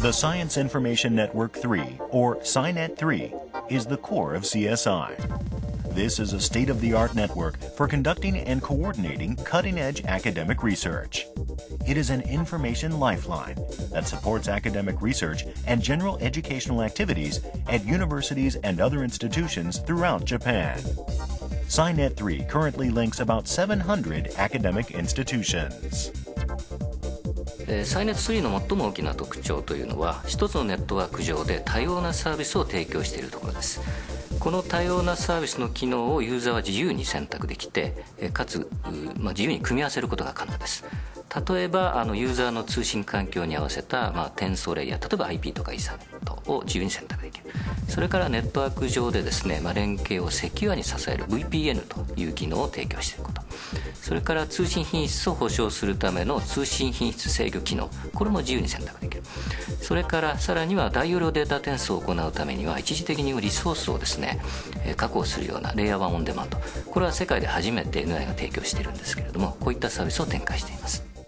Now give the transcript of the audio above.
The Science Information Network 3, or SciNet 3, is the core of CSI. This is a state of the art network for conducting and coordinating cutting edge academic research. It is an information lifeline that supports academic research and general educational activities at universities and other institutions throughout Japan. SciNet 3 currently links about 700 academic institutions. えー、サイネット3の最も大きな特徴というのは一つのネットワーク上で多様なサービスを提供しているところです。この多様なサービスの機能をユーザーは自由に選択できてかつ、まあ、自由に組み合わせることが可能です。例えばあのユーザーの通信環境に合わせた、まあ、転送レイヤー例えば IP とかイーサネットを自由に選択できる。それからネットワーク上でですね、まあ、連携をセキュアに支える VPN という機能を提供していること。それから通信品質を保証するための通信品質制御機能。これも自由に選択できる。それからさらには大容量データ転送を行うためには一時的にリソースをですね確保するようなレイヤー1オンデマンド。これは世界で初めて NI が提供しているんですけれどもこういったサービスを展開しています。